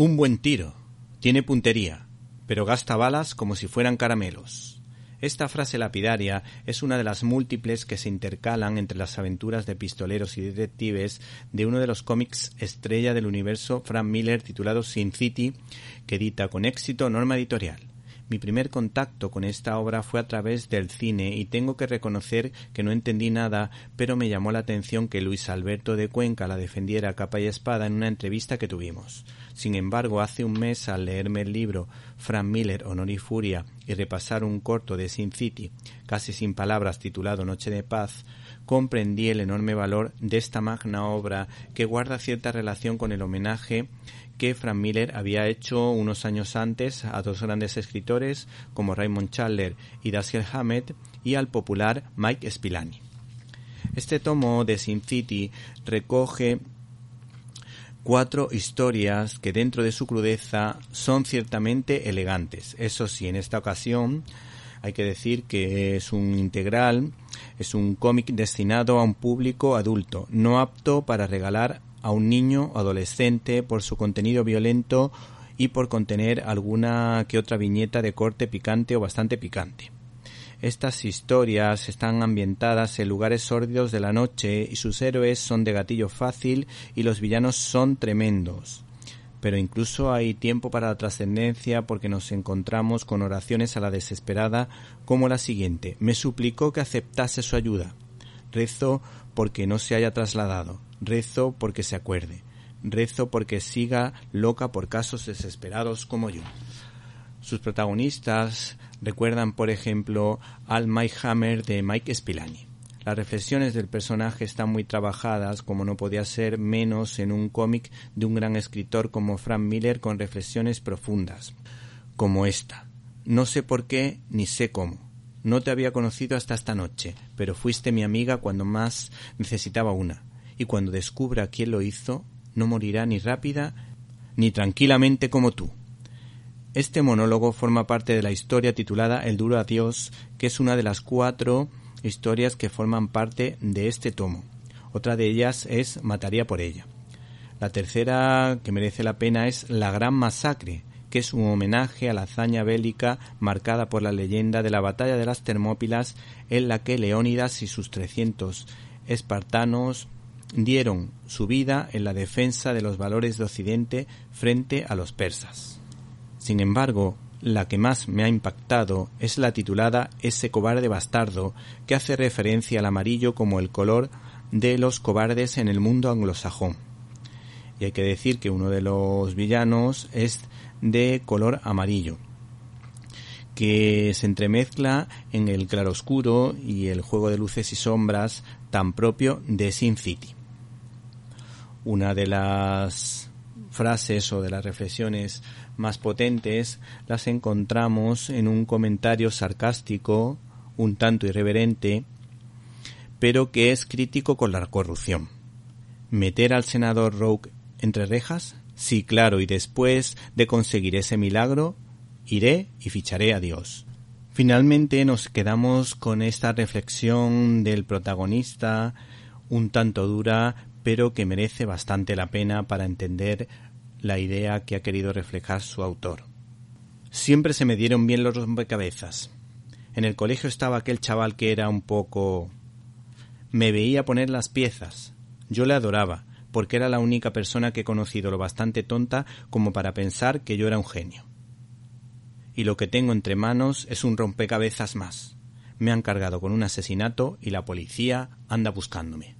Un buen tiro. Tiene puntería, pero gasta balas como si fueran caramelos. Esta frase lapidaria es una de las múltiples que se intercalan entre las aventuras de pistoleros y detectives de uno de los cómics estrella del universo Frank Miller titulado Sin City, que edita con éxito Norma Editorial. Mi primer contacto con esta obra fue a través del cine y tengo que reconocer que no entendí nada, pero me llamó la atención que Luis Alberto de Cuenca la defendiera capa y espada en una entrevista que tuvimos. Sin embargo, hace un mes al leerme el libro Frank Miller, Honor y Furia y repasar un corto de Sin City, casi sin palabras titulado Noche de Paz, comprendí el enorme valor de esta magna obra que guarda cierta relación con el homenaje que Frank Miller había hecho unos años antes a dos grandes escritores como Raymond Chandler y Dashiell Hammett y al popular Mike Spillane. Este tomo de Sin City recoge cuatro historias que dentro de su crudeza son ciertamente elegantes. Eso sí, en esta ocasión hay que decir que es un integral, es un cómic destinado a un público adulto, no apto para regalar a un niño o adolescente por su contenido violento y por contener alguna que otra viñeta de corte picante o bastante picante. Estas historias están ambientadas en lugares sórdidos de la noche y sus héroes son de gatillo fácil y los villanos son tremendos. Pero incluso hay tiempo para la trascendencia porque nos encontramos con oraciones a la desesperada como la siguiente. Me suplicó que aceptase su ayuda. Rezo porque no se haya trasladado. Rezo porque se acuerde. Rezo porque siga loca por casos desesperados como yo. Sus protagonistas recuerdan, por ejemplo, al Mike Hammer de Mike Spillane. Las reflexiones del personaje están muy trabajadas, como no podía ser menos en un cómic de un gran escritor como Frank Miller con reflexiones profundas, como esta. No sé por qué ni sé cómo. No te había conocido hasta esta noche, pero fuiste mi amiga cuando más necesitaba una y cuando descubra quién lo hizo, no morirá ni rápida ni tranquilamente como tú. Este monólogo forma parte de la historia titulada El duro adiós, que es una de las cuatro historias que forman parte de este tomo. Otra de ellas es Mataría por ella. La tercera que merece la pena es La Gran Masacre, que es un homenaje a la hazaña bélica marcada por la leyenda de la batalla de las Termópilas en la que Leónidas y sus trescientos espartanos dieron su vida en la defensa de los valores de Occidente frente a los persas. Sin embargo, la que más me ha impactado es la titulada Ese cobarde bastardo, que hace referencia al amarillo como el color de los cobardes en el mundo anglosajón. Y hay que decir que uno de los villanos es de color amarillo, que se entremezcla en el claroscuro y el juego de luces y sombras tan propio de Sin City. Una de las frases o de las reflexiones más potentes las encontramos en un comentario sarcástico, un tanto irreverente, pero que es crítico con la corrupción. ¿Meter al senador Rogue entre rejas? Sí, claro, y después de conseguir ese milagro, iré y ficharé a Dios. Finalmente nos quedamos con esta reflexión del protagonista, un tanto dura, pero que merece bastante la pena para entender la idea que ha querido reflejar su autor. Siempre se me dieron bien los rompecabezas. En el colegio estaba aquel chaval que era un poco... Me veía poner las piezas. Yo le adoraba, porque era la única persona que he conocido lo bastante tonta como para pensar que yo era un genio. Y lo que tengo entre manos es un rompecabezas más. Me han cargado con un asesinato y la policía anda buscándome.